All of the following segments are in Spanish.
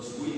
nos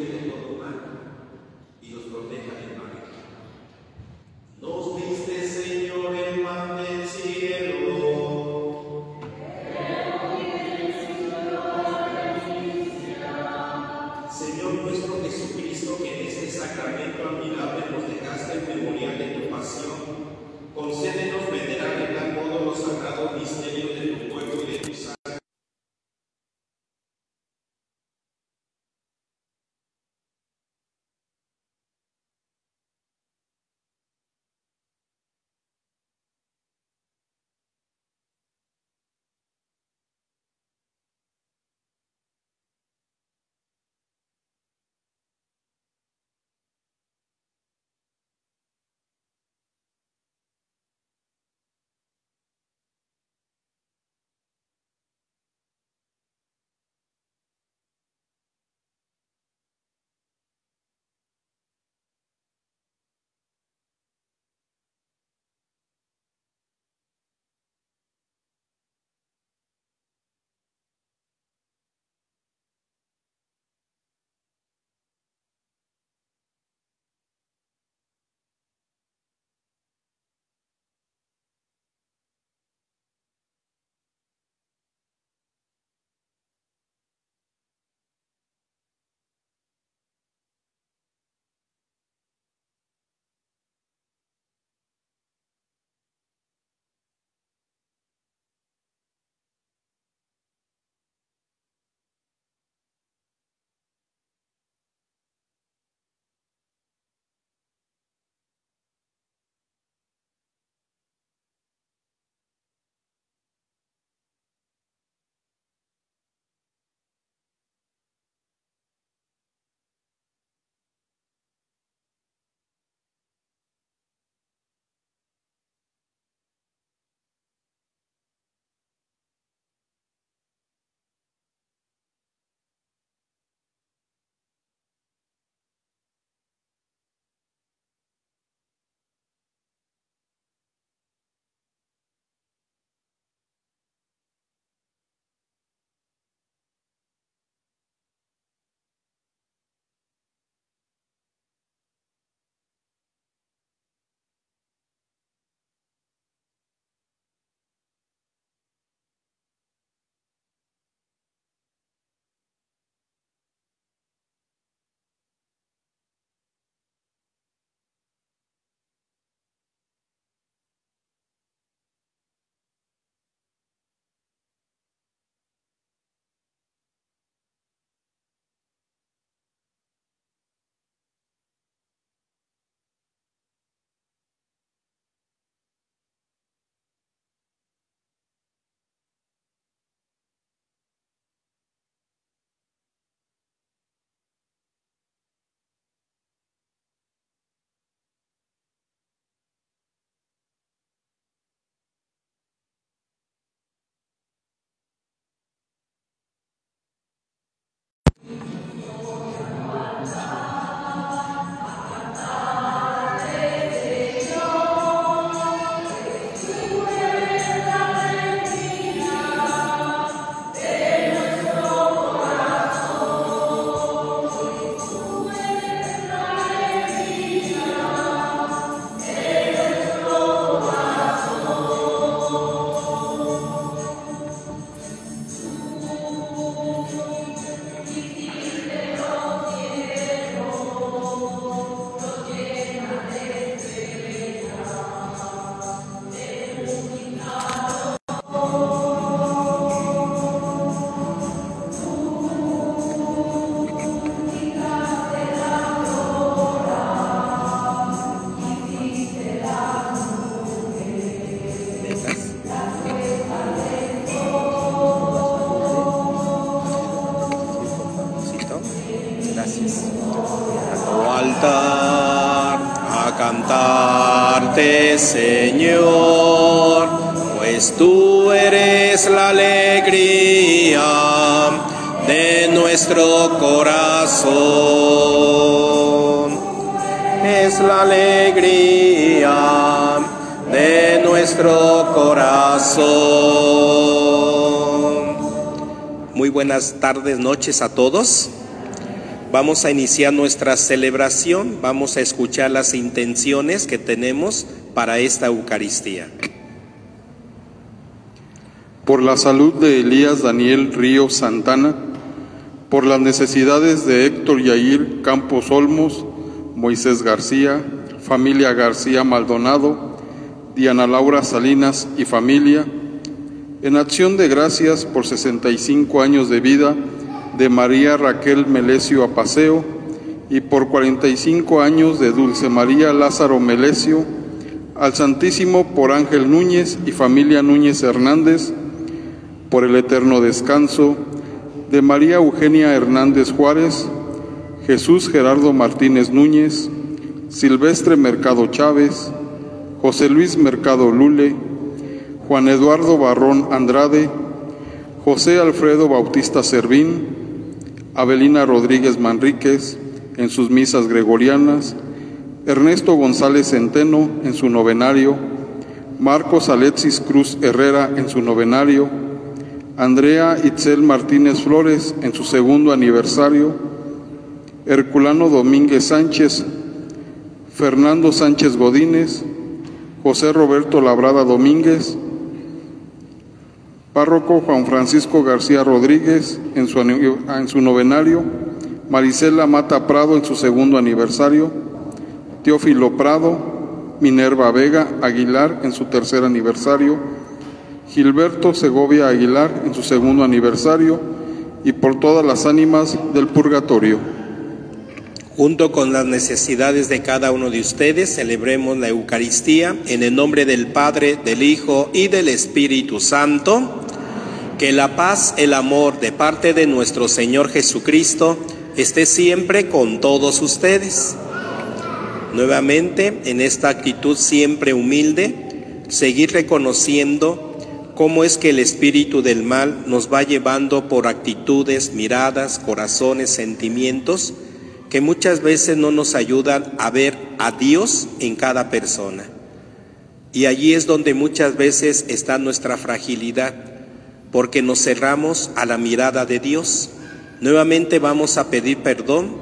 Señor, pues tú eres la alegría de nuestro corazón. Es la alegría de nuestro corazón. Muy buenas tardes, noches a todos. vamos a iniciar nuestra celebración, vamos a escuchar las intenciones que tenemos para esta Eucaristía. Por la salud de Elías Daniel Río Santana, por las necesidades de Héctor Yair Campos Olmos, Moisés García, familia García Maldonado, Diana Laura Salinas y familia, en acción de gracias por 65 años de vida de María Raquel Melesio Apaseo y por 45 años de Dulce María Lázaro Melesio, al Santísimo por Ángel Núñez y familia Núñez Hernández, por el eterno descanso de María Eugenia Hernández Juárez, Jesús Gerardo Martínez Núñez, Silvestre Mercado Chávez, José Luis Mercado Lule, Juan Eduardo Barrón Andrade, José Alfredo Bautista Servín, Abelina Rodríguez Manríquez en sus misas gregorianas, Ernesto González Centeno en su novenario, Marcos Alexis Cruz Herrera en su novenario, Andrea Itzel Martínez Flores en su segundo aniversario, Herculano Domínguez Sánchez, Fernando Sánchez Godínez, José Roberto Labrada Domínguez, Párroco Juan Francisco García Rodríguez en su, en su novenario, Marisela Mata Prado en su segundo aniversario, Teófilo Prado, Minerva Vega Aguilar en su tercer aniversario, Gilberto Segovia Aguilar en su segundo aniversario y por todas las ánimas del purgatorio. Junto con las necesidades de cada uno de ustedes, celebremos la Eucaristía en el nombre del Padre, del Hijo y del Espíritu Santo. Que la paz, el amor de parte de nuestro Señor Jesucristo esté siempre con todos ustedes. Nuevamente, en esta actitud siempre humilde, seguir reconociendo cómo es que el espíritu del mal nos va llevando por actitudes, miradas, corazones, sentimientos que muchas veces no nos ayudan a ver a Dios en cada persona. Y allí es donde muchas veces está nuestra fragilidad porque nos cerramos a la mirada de Dios. Nuevamente vamos a pedir perdón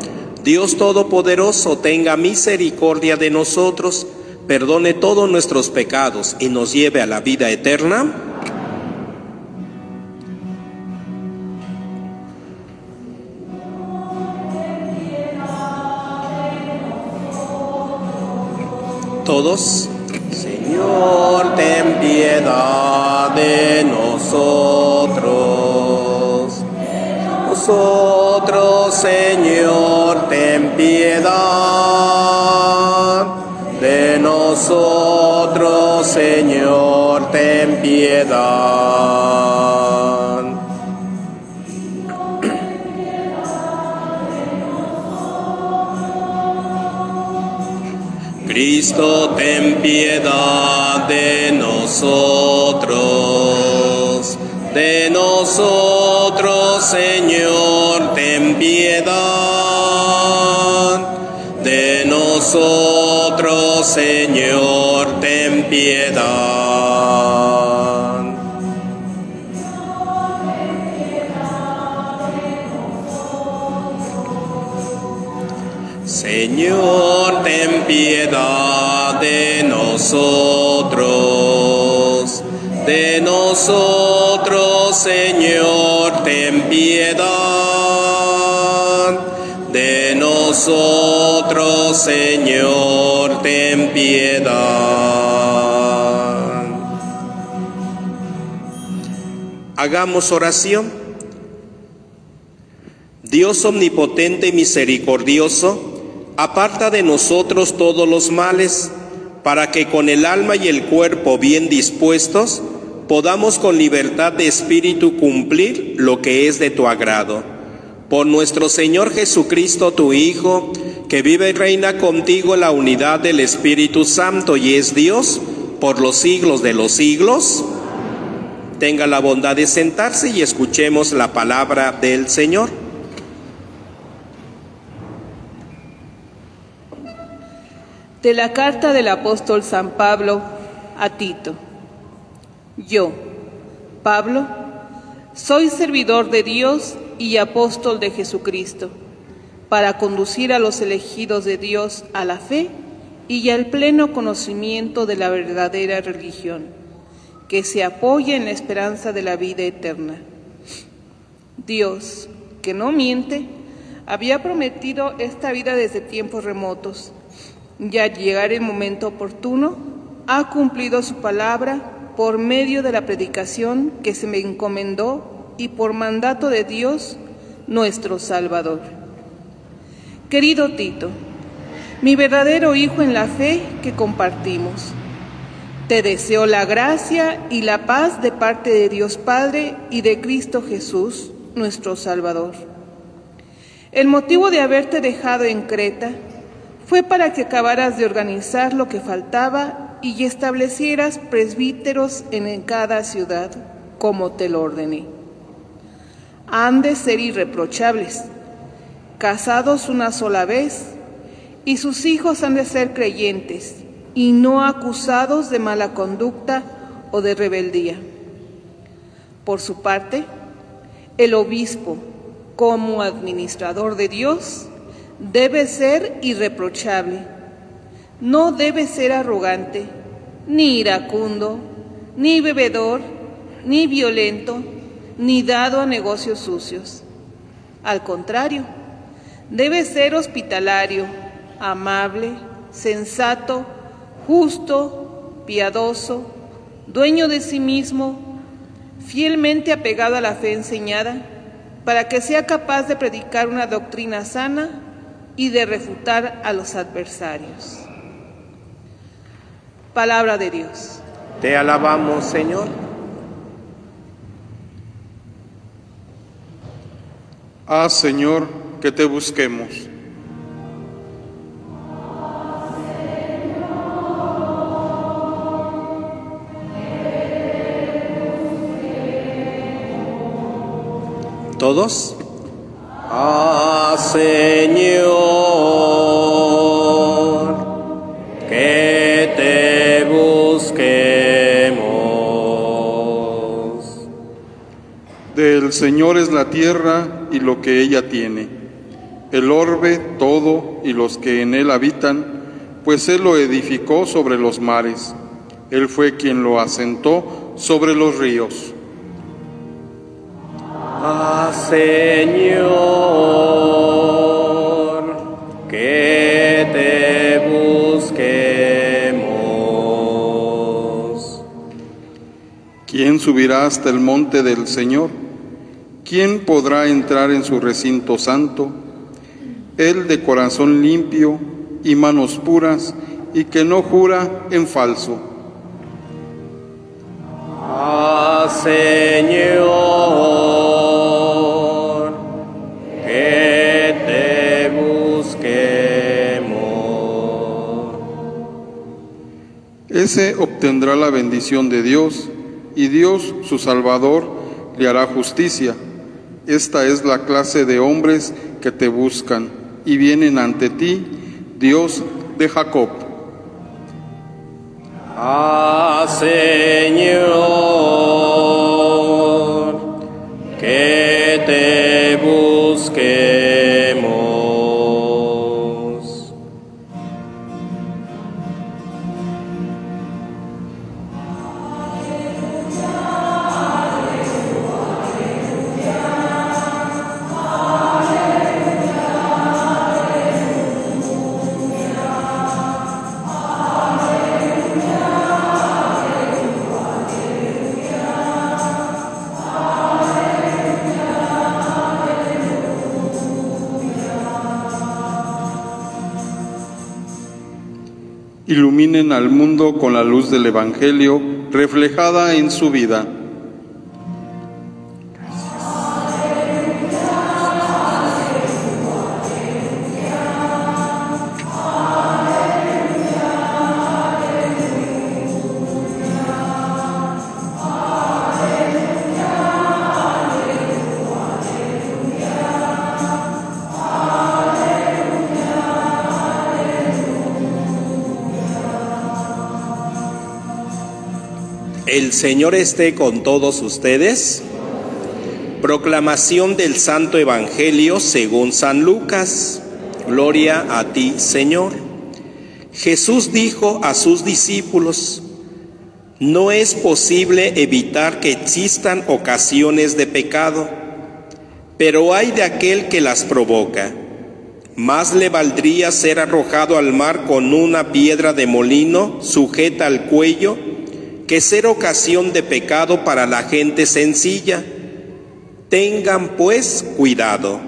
Dios Todopoderoso tenga misericordia de nosotros, perdone todos nuestros pecados y nos lleve a la vida eterna. Todos. Señor, ten piedad de nosotros. Nosotros, Señor, ten piedad. De nosotros, Señor, ten piedad. Cristo, ten piedad de nosotros. De nosotros, Señor, ten piedad. De nosotros, Señor, ten piedad. Señor, ten piedad de nosotros. De nosotros, Señor, ten piedad. De nosotros, Señor, ten piedad. Hagamos oración. Dios omnipotente y misericordioso, aparta de nosotros todos los males, para que con el alma y el cuerpo bien dispuestos podamos con libertad de espíritu cumplir lo que es de tu agrado. Por nuestro Señor Jesucristo, tu Hijo, que vive y reina contigo en la unidad del Espíritu Santo y es Dios por los siglos de los siglos. Tenga la bondad de sentarse y escuchemos la palabra del Señor. De la carta del apóstol San Pablo a Tito. Yo, Pablo, soy servidor de Dios y apóstol de Jesucristo, para conducir a los elegidos de Dios a la fe y al pleno conocimiento de la verdadera religión, que se apoya en la esperanza de la vida eterna. Dios, que no miente, había prometido esta vida desde tiempos remotos. Ya al llegar el momento oportuno, ha cumplido su palabra por medio de la predicación que se me encomendó y por mandato de Dios, nuestro Salvador. Querido Tito, mi verdadero hijo en la fe que compartimos, te deseo la gracia y la paz de parte de Dios Padre y de Cristo Jesús, nuestro Salvador. El motivo de haberte dejado en Creta fue para que acabaras de organizar lo que faltaba y establecieras presbíteros en cada ciudad, como te lo ordené. Han de ser irreprochables, casados una sola vez, y sus hijos han de ser creyentes, y no acusados de mala conducta o de rebeldía. Por su parte, el obispo, como administrador de Dios, debe ser irreprochable no debe ser arrogante, ni iracundo, ni bebedor, ni violento, ni dado a negocios sucios. Al contrario, debe ser hospitalario, amable, sensato, justo, piadoso, dueño de sí mismo, fielmente apegado a la fe enseñada, para que sea capaz de predicar una doctrina sana y de refutar a los adversarios. Palabra de Dios. Te alabamos, Señor. Haz, Señor, que te busquemos. ¿Todos? Ah, Señor, Señor es la tierra y lo que ella tiene, el orbe todo y los que en él habitan, pues Él lo edificó sobre los mares, Él fue quien lo asentó sobre los ríos. Ah, Señor, que te busquemos. ¿Quién subirá hasta el monte del Señor? ¿Quién podrá entrar en su recinto santo? Él de corazón limpio y manos puras y que no jura en falso. Ah, Señor, que te busquemos. Ese obtendrá la bendición de Dios y Dios, su Salvador, le hará justicia. Esta es la clase de hombres que te buscan y vienen ante ti, Dios de Jacob. Ah, Señor, que te busquemos. Iluminen al mundo con la luz del Evangelio reflejada en su vida. Señor esté con todos ustedes. Proclamación del Santo Evangelio según San Lucas. Gloria a ti, Señor. Jesús dijo a sus discípulos, no es posible evitar que existan ocasiones de pecado, pero hay de aquel que las provoca. Más le valdría ser arrojado al mar con una piedra de molino sujeta al cuello que ser ocasión de pecado para la gente sencilla. Tengan pues cuidado.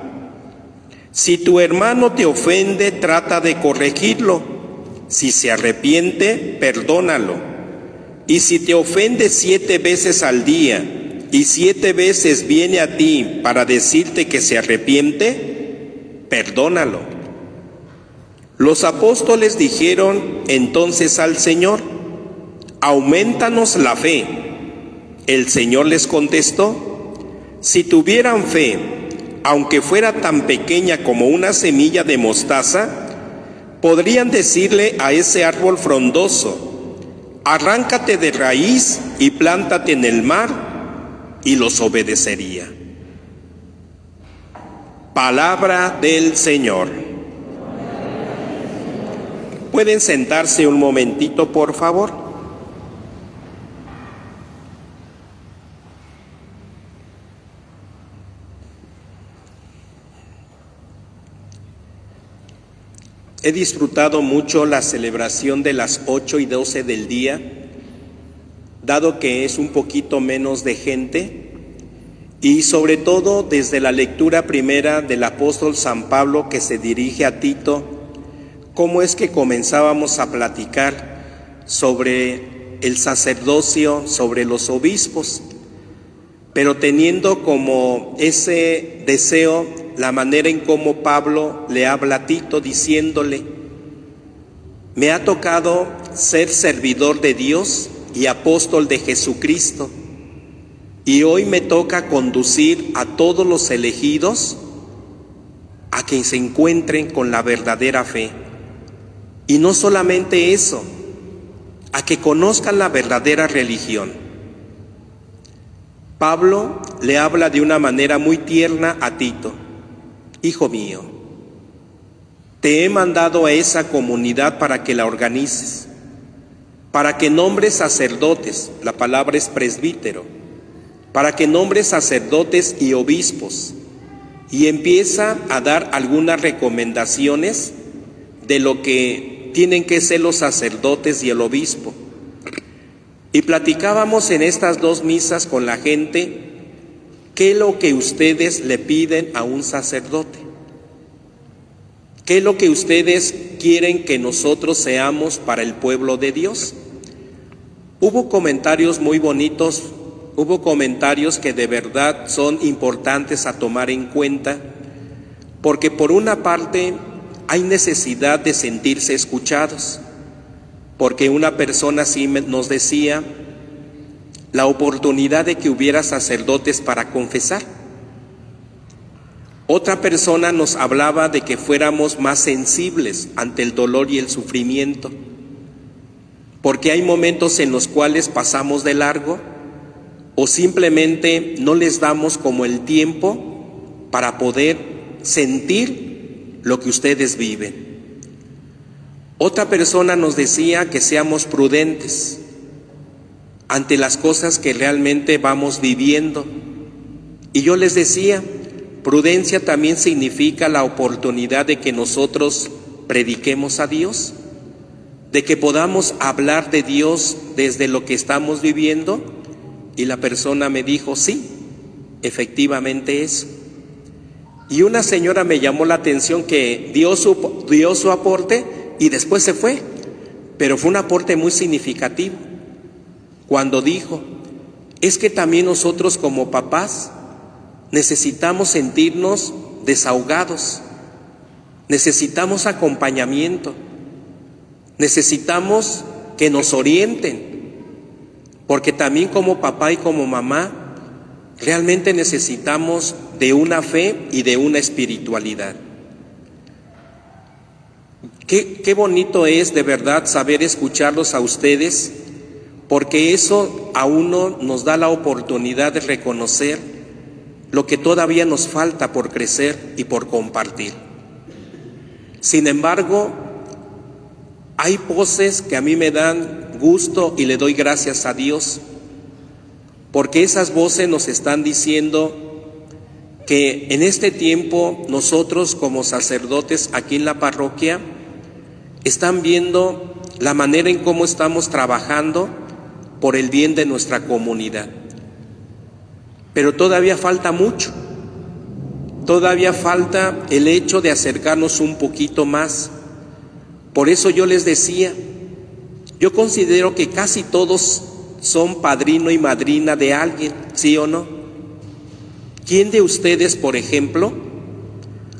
Si tu hermano te ofende, trata de corregirlo. Si se arrepiente, perdónalo. Y si te ofende siete veces al día y siete veces viene a ti para decirte que se arrepiente, perdónalo. Los apóstoles dijeron entonces al Señor, aumentanos la fe. El Señor les contestó, si tuvieran fe, aunque fuera tan pequeña como una semilla de mostaza, podrían decirle a ese árbol frondoso, arráncate de raíz y plántate en el mar, y los obedecería. Palabra del Señor. ¿Pueden sentarse un momentito, por favor? He disfrutado mucho la celebración de las 8 y 12 del día, dado que es un poquito menos de gente, y sobre todo desde la lectura primera del apóstol San Pablo que se dirige a Tito, cómo es que comenzábamos a platicar sobre el sacerdocio, sobre los obispos, pero teniendo como ese deseo la manera en cómo Pablo le habla a Tito diciéndole, me ha tocado ser servidor de Dios y apóstol de Jesucristo, y hoy me toca conducir a todos los elegidos a que se encuentren con la verdadera fe. Y no solamente eso, a que conozcan la verdadera religión. Pablo le habla de una manera muy tierna a Tito. Hijo mío, te he mandado a esa comunidad para que la organices, para que nombres sacerdotes, la palabra es presbítero, para que nombres sacerdotes y obispos, y empieza a dar algunas recomendaciones de lo que tienen que ser los sacerdotes y el obispo. Y platicábamos en estas dos misas con la gente ¿Qué es lo que ustedes le piden a un sacerdote? ¿Qué es lo que ustedes quieren que nosotros seamos para el pueblo de Dios? Hubo comentarios muy bonitos, hubo comentarios que de verdad son importantes a tomar en cuenta, porque por una parte hay necesidad de sentirse escuchados, porque una persona así nos decía, la oportunidad de que hubiera sacerdotes para confesar. Otra persona nos hablaba de que fuéramos más sensibles ante el dolor y el sufrimiento, porque hay momentos en los cuales pasamos de largo o simplemente no les damos como el tiempo para poder sentir lo que ustedes viven. Otra persona nos decía que seamos prudentes, ante las cosas que realmente vamos viviendo. Y yo les decía, prudencia también significa la oportunidad de que nosotros prediquemos a Dios, de que podamos hablar de Dios desde lo que estamos viviendo. Y la persona me dijo, sí, efectivamente es. Y una señora me llamó la atención que dio su, dio su aporte y después se fue, pero fue un aporte muy significativo cuando dijo, es que también nosotros como papás necesitamos sentirnos desahogados, necesitamos acompañamiento, necesitamos que nos orienten, porque también como papá y como mamá realmente necesitamos de una fe y de una espiritualidad. Qué, qué bonito es de verdad saber escucharlos a ustedes porque eso a uno nos da la oportunidad de reconocer lo que todavía nos falta por crecer y por compartir. Sin embargo, hay voces que a mí me dan gusto y le doy gracias a Dios, porque esas voces nos están diciendo que en este tiempo nosotros como sacerdotes aquí en la parroquia están viendo la manera en cómo estamos trabajando por el bien de nuestra comunidad. Pero todavía falta mucho. Todavía falta el hecho de acercarnos un poquito más. Por eso yo les decía, yo considero que casi todos son padrino y madrina de alguien, ¿sí o no? ¿Quién de ustedes, por ejemplo,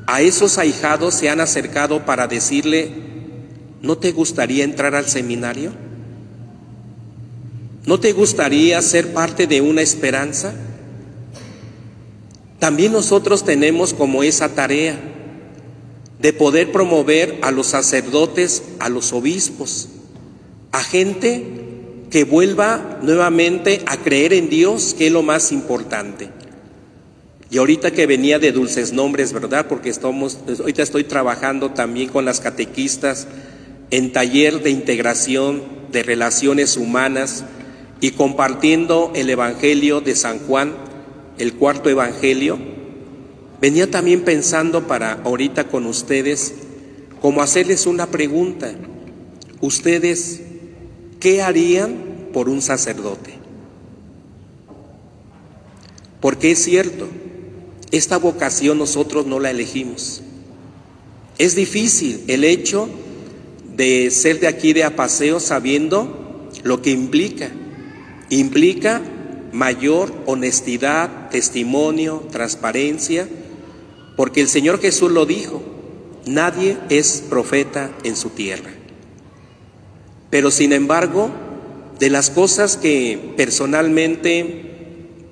a esos ahijados se han acercado para decirle, ¿no te gustaría entrar al seminario? ¿No te gustaría ser parte de una esperanza? También nosotros tenemos como esa tarea de poder promover a los sacerdotes, a los obispos, a gente que vuelva nuevamente a creer en Dios, que es lo más importante. Y ahorita que venía de dulces nombres, ¿verdad? Porque estamos, ahorita estoy trabajando también con las catequistas en taller de integración de relaciones humanas y compartiendo el Evangelio de San Juan, el cuarto Evangelio, venía también pensando para ahorita con ustedes, como hacerles una pregunta. ¿Ustedes qué harían por un sacerdote? Porque es cierto, esta vocación nosotros no la elegimos. Es difícil el hecho de ser de aquí de a paseo sabiendo lo que implica. Implica mayor honestidad, testimonio, transparencia, porque el Señor Jesús lo dijo, nadie es profeta en su tierra. Pero sin embargo, de las cosas que personalmente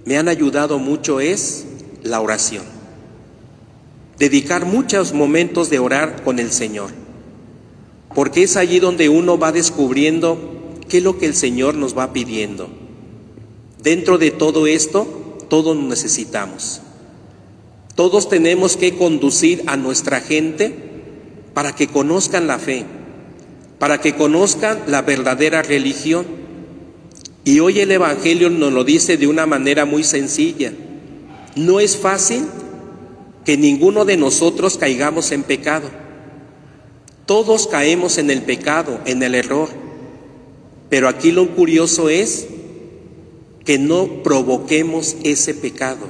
me han ayudado mucho es la oración. Dedicar muchos momentos de orar con el Señor, porque es allí donde uno va descubriendo qué es lo que el Señor nos va pidiendo. Dentro de todo esto, todos necesitamos. Todos tenemos que conducir a nuestra gente para que conozcan la fe, para que conozcan la verdadera religión. Y hoy el Evangelio nos lo dice de una manera muy sencilla. No es fácil que ninguno de nosotros caigamos en pecado. Todos caemos en el pecado, en el error. Pero aquí lo curioso es que no provoquemos ese pecado.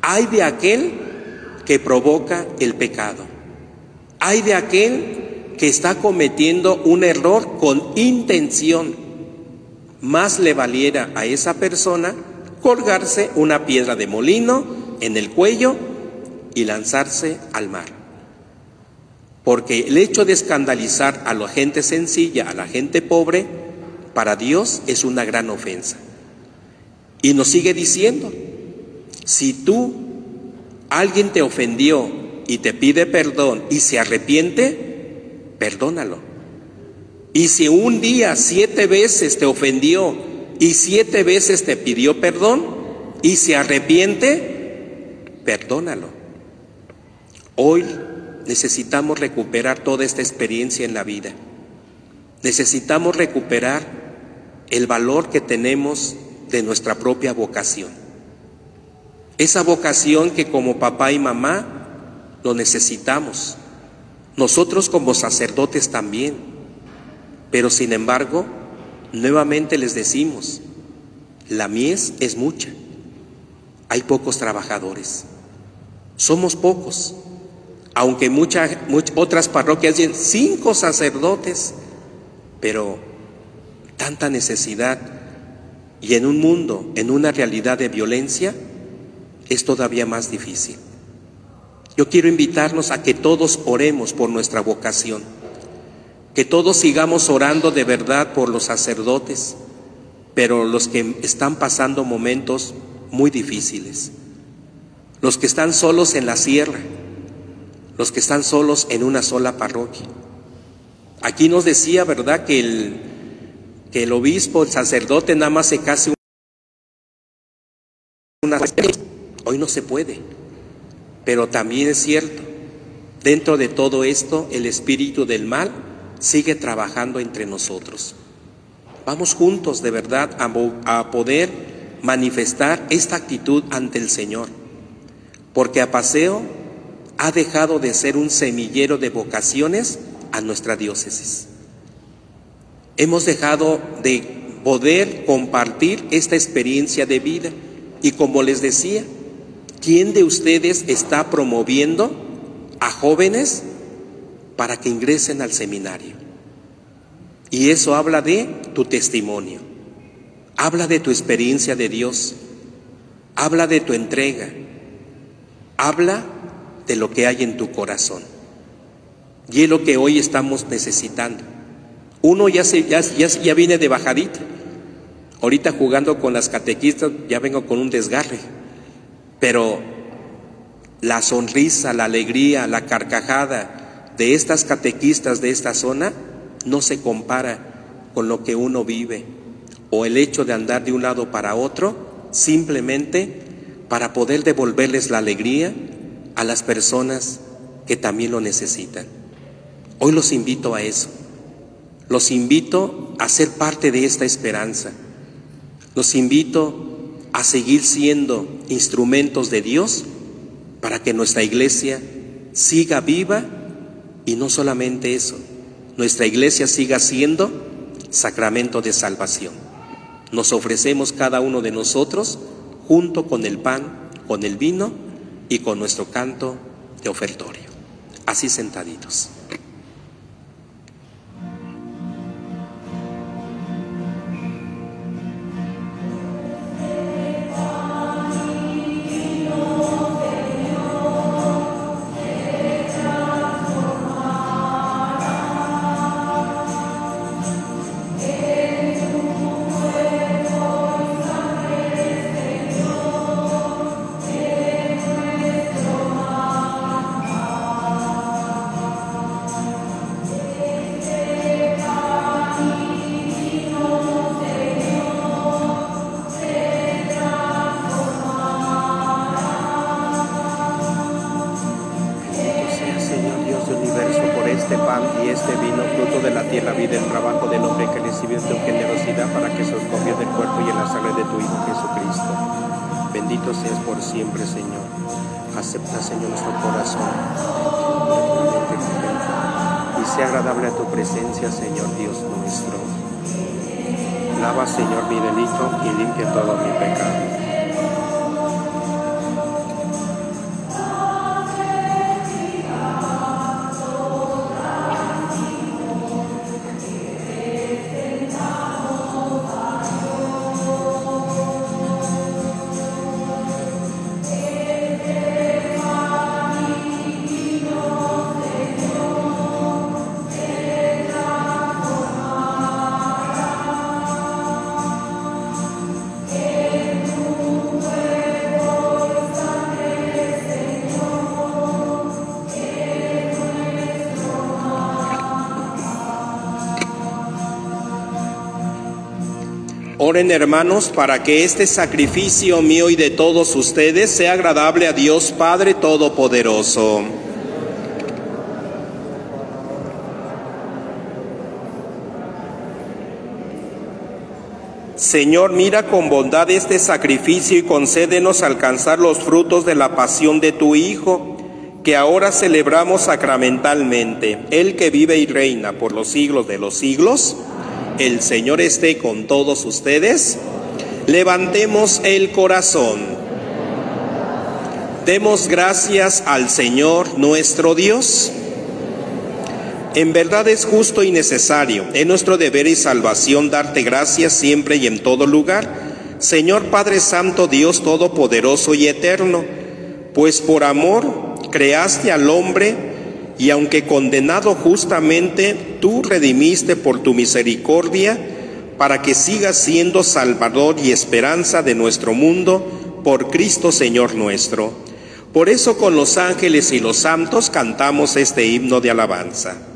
Hay de aquel que provoca el pecado. Hay de aquel que está cometiendo un error con intención. Más le valiera a esa persona colgarse una piedra de molino en el cuello y lanzarse al mar. Porque el hecho de escandalizar a la gente sencilla, a la gente pobre, para Dios es una gran ofensa. Y nos sigue diciendo, si tú, alguien te ofendió y te pide perdón y se arrepiente, perdónalo. Y si un día siete veces te ofendió y siete veces te pidió perdón y se arrepiente, perdónalo. Hoy necesitamos recuperar toda esta experiencia en la vida. Necesitamos recuperar el valor que tenemos de nuestra propia vocación. Esa vocación que como papá y mamá lo necesitamos. Nosotros como sacerdotes también. Pero sin embargo, nuevamente les decimos, la mies es mucha. Hay pocos trabajadores. Somos pocos. Aunque muchas, otras parroquias tienen cinco sacerdotes, pero tanta necesidad y en un mundo, en una realidad de violencia, es todavía más difícil. Yo quiero invitarnos a que todos oremos por nuestra vocación, que todos sigamos orando de verdad por los sacerdotes, pero los que están pasando momentos muy difíciles, los que están solos en la sierra, los que están solos en una sola parroquia. Aquí nos decía, ¿verdad?, que el, que el obispo, el sacerdote, nada más se case Hoy no se puede, pero también es cierto, dentro de todo esto el espíritu del mal sigue trabajando entre nosotros. Vamos juntos de verdad a, poder manifestar esta actitud ante el Señor, porque a paseo ha dejado de ser un semillero de vocaciones a nuestra diócesis. Hemos dejado de poder compartir esta experiencia de vida y como les decía, ¿quién de ustedes está promoviendo a jóvenes para que ingresen al seminario? Y eso habla de tu testimonio, habla de tu experiencia de Dios, habla de tu entrega, habla de lo que hay en tu corazón. Y es lo que hoy estamos necesitando. Uno ya, se, ya, ya, viene de bajadita. Ahorita jugando con las catequistas ya vengo con un desgarre. Pero la sonrisa, la alegría, la carcajada de estas catequistas de esta zona no se compara con lo que uno vive o el hecho de andar de un lado para otro simplemente para poder devolverles la alegría a las personas que también lo necesitan. Hoy los invito a eso. Los invito a ser parte de esta esperanza. Los invito a seguir siendo instrumentos de Dios para que nuestra iglesia siga viva y no solamente eso, nuestra iglesia siga siendo sacramento de salvación. Nos ofrecemos cada uno de nosotros junto con el pan, con el vino y con nuestro canto de ofertorio. Así sentaditos. Dios nuestro. Lava, Señor, mi delito y limpia todo mi pecado. Hermanos para que este sacrificio mío y de todos ustedes sea agradable a Dios Padre Todopoderoso. Señor, mira con bondad este sacrificio y concédenos alcanzar los frutos de la pasión de tu Hijo, que ahora celebramos sacramentalmente, el que vive y reina por los siglos de los siglos. El Señor esté con todos ustedes. Levantemos el corazón. Demos gracias al Señor nuestro Dios. En verdad es justo y necesario, en nuestro deber y salvación, darte gracias siempre y en todo lugar, Señor Padre Santo, Dios Todopoderoso y Eterno, pues por amor creaste al hombre y aunque condenado justamente, tú redimiste por tu misericordia para que siga siendo Salvador y esperanza de nuestro mundo por Cristo Señor nuestro. Por eso con los ángeles y los santos cantamos este himno de alabanza.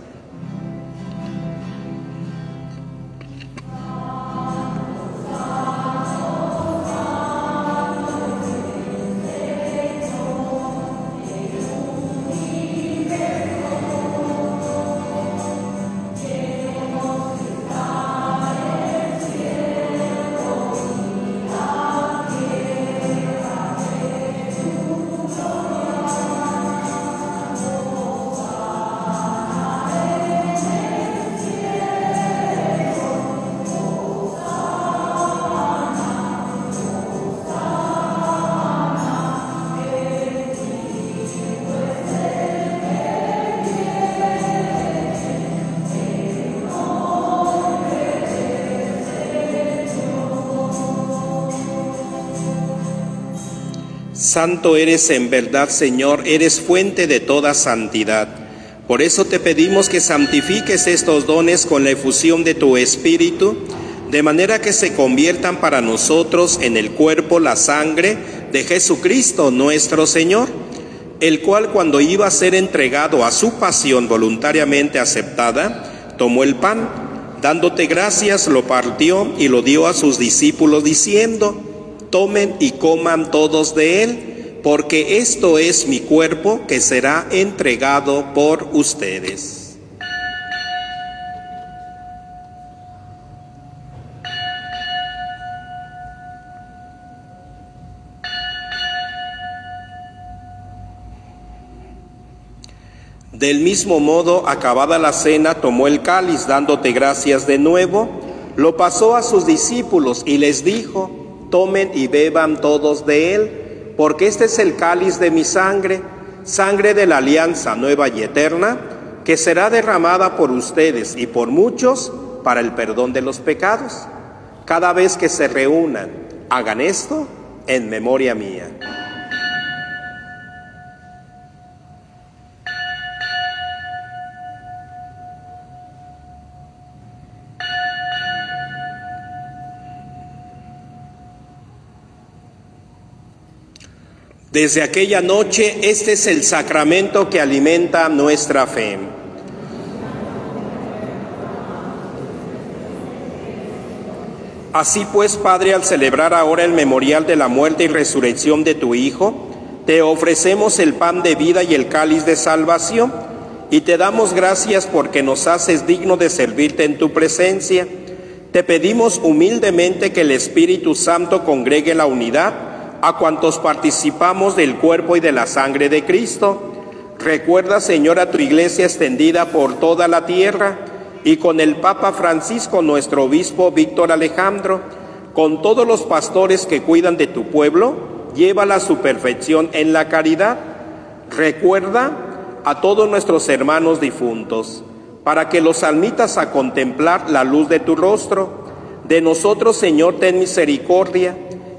Santo eres en verdad, Señor, eres fuente de toda santidad. Por eso te pedimos que santifiques estos dones con la efusión de tu Espíritu, de manera que se conviertan para nosotros en el cuerpo, la sangre de Jesucristo nuestro Señor, el cual cuando iba a ser entregado a su pasión voluntariamente aceptada, tomó el pan, dándote gracias, lo partió y lo dio a sus discípulos diciendo, tomen y coman todos de él, porque esto es mi cuerpo que será entregado por ustedes. Del mismo modo, acabada la cena, tomó el cáliz, dándote gracias de nuevo, lo pasó a sus discípulos y les dijo, tomen y beban todos de él, porque este es el cáliz de mi sangre, sangre de la alianza nueva y eterna, que será derramada por ustedes y por muchos para el perdón de los pecados. Cada vez que se reúnan, hagan esto en memoria mía. Desde aquella noche, este es el sacramento que alimenta nuestra fe. Así pues, Padre, al celebrar ahora el memorial de la muerte y resurrección de tu Hijo, te ofrecemos el pan de vida y el cáliz de salvación, y te damos gracias porque nos haces digno de servirte en tu presencia. Te pedimos humildemente que el Espíritu Santo congregue la unidad a cuantos participamos del cuerpo y de la sangre de Cristo. Recuerda, Señor, a tu iglesia extendida por toda la tierra y con el Papa Francisco, nuestro obispo Víctor Alejandro, con todos los pastores que cuidan de tu pueblo, llévala a su perfección en la caridad. Recuerda a todos nuestros hermanos difuntos, para que los almitas a contemplar la luz de tu rostro. De nosotros, Señor, ten misericordia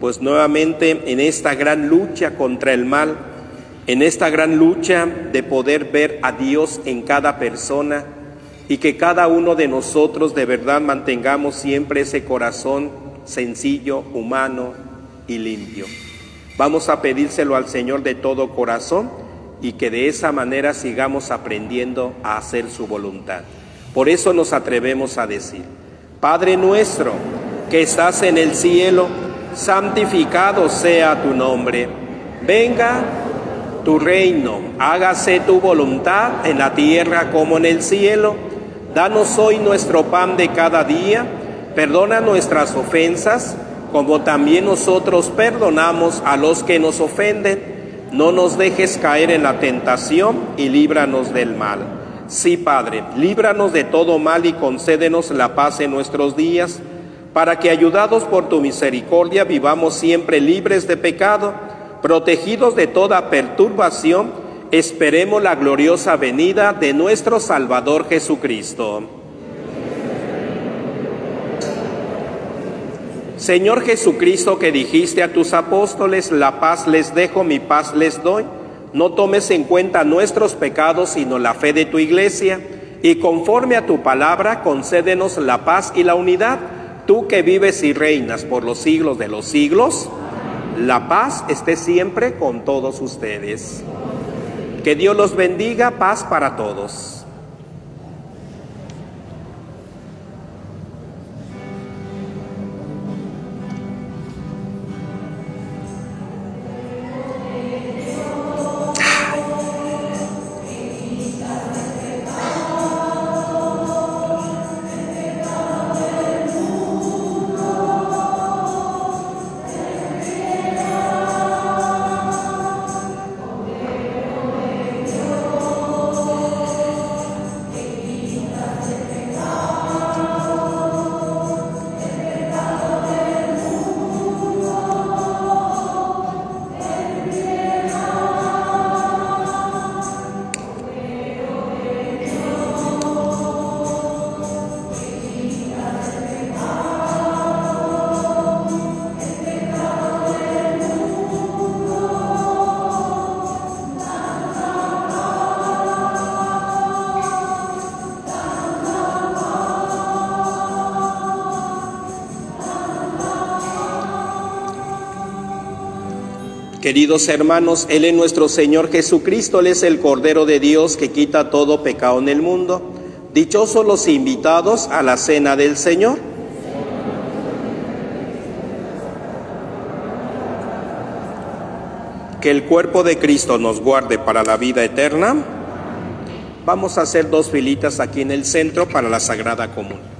pues nuevamente en esta gran lucha contra el mal, en esta gran lucha de poder ver a Dios en cada persona y que cada uno de nosotros de verdad mantengamos siempre ese corazón sencillo, humano y limpio. Vamos a pedírselo al Señor de todo corazón y que de esa manera sigamos aprendiendo a hacer su voluntad. Por eso nos atrevemos a decir, Padre nuestro que estás en el cielo, santificado sea tu nombre. Venga tu reino, hágase tu voluntad en la tierra como en el cielo. Danos hoy nuestro pan de cada día, perdona nuestras ofensas, como también nosotros perdonamos a los que nos ofenden. No nos dejes caer en la tentación y líbranos del mal. Sí, Padre, líbranos de todo mal y concédenos la paz en nuestros días para que ayudados por tu misericordia vivamos siempre libres de pecado, protegidos de toda perturbación, esperemos la gloriosa venida de nuestro Salvador Jesucristo. Señor Jesucristo que dijiste a tus apóstoles, la paz les dejo, mi paz les doy, no tomes en cuenta nuestros pecados, sino la fe de tu iglesia, y conforme a tu palabra, concédenos la paz y la unidad tú que vives y reinas por los siglos de los siglos, la paz esté siempre con todos ustedes. Que Dios los bendiga, paz para todos. Queridos hermanos, Él es nuestro Señor Jesucristo, Él es el Cordero de Dios que quita todo pecado en el mundo. Dichosos los invitados a la cena del Señor. Que el cuerpo de Cristo nos guarde para la vida eterna. Vamos a hacer dos filitas aquí en el centro para la Sagrada Comunión.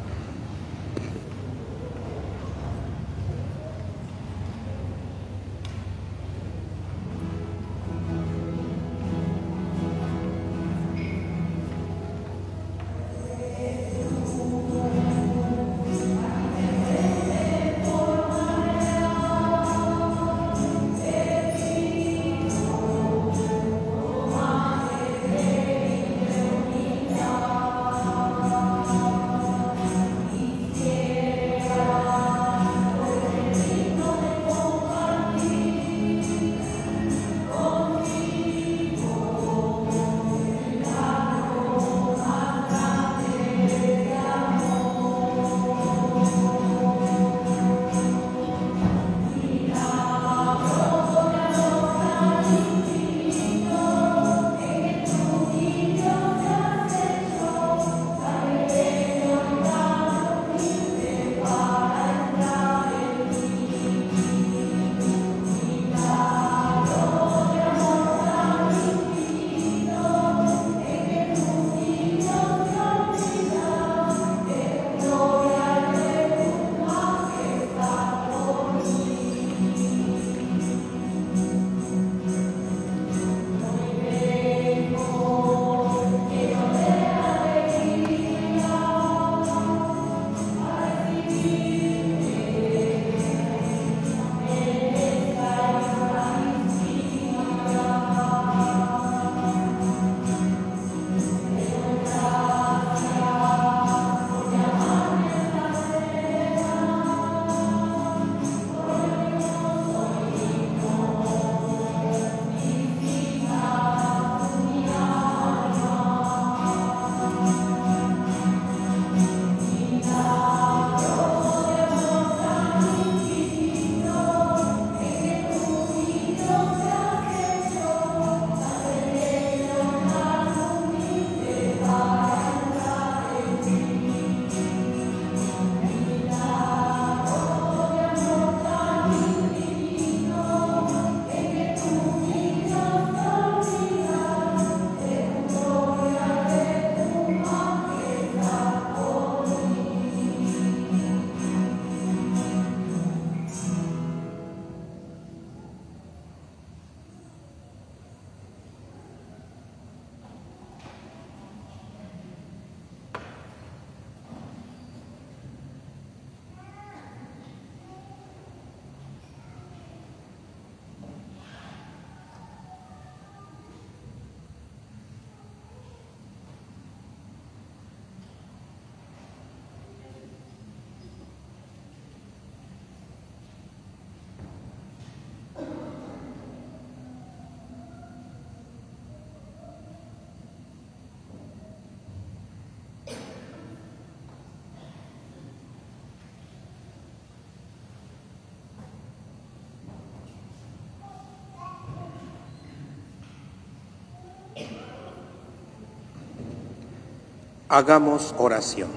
Hagamos oración.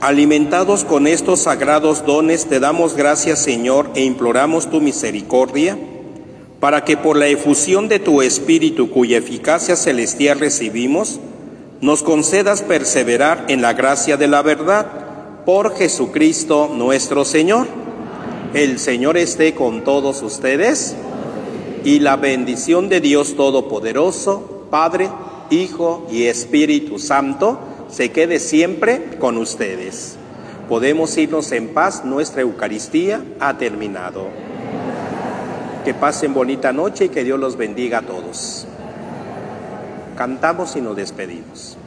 Alimentados con estos sagrados dones, te damos gracias, Señor, e imploramos tu misericordia, para que por la efusión de tu Espíritu, cuya eficacia celestial recibimos, nos concedas perseverar en la gracia de la verdad, por Jesucristo nuestro Señor. El Señor esté con todos ustedes, y la bendición de Dios Todopoderoso, Padre, Hijo y Espíritu Santo se quede siempre con ustedes. Podemos irnos en paz, nuestra Eucaristía ha terminado. Que pasen bonita noche y que Dios los bendiga a todos. Cantamos y nos despedimos.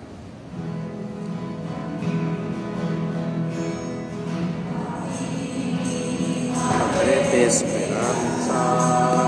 esperanza.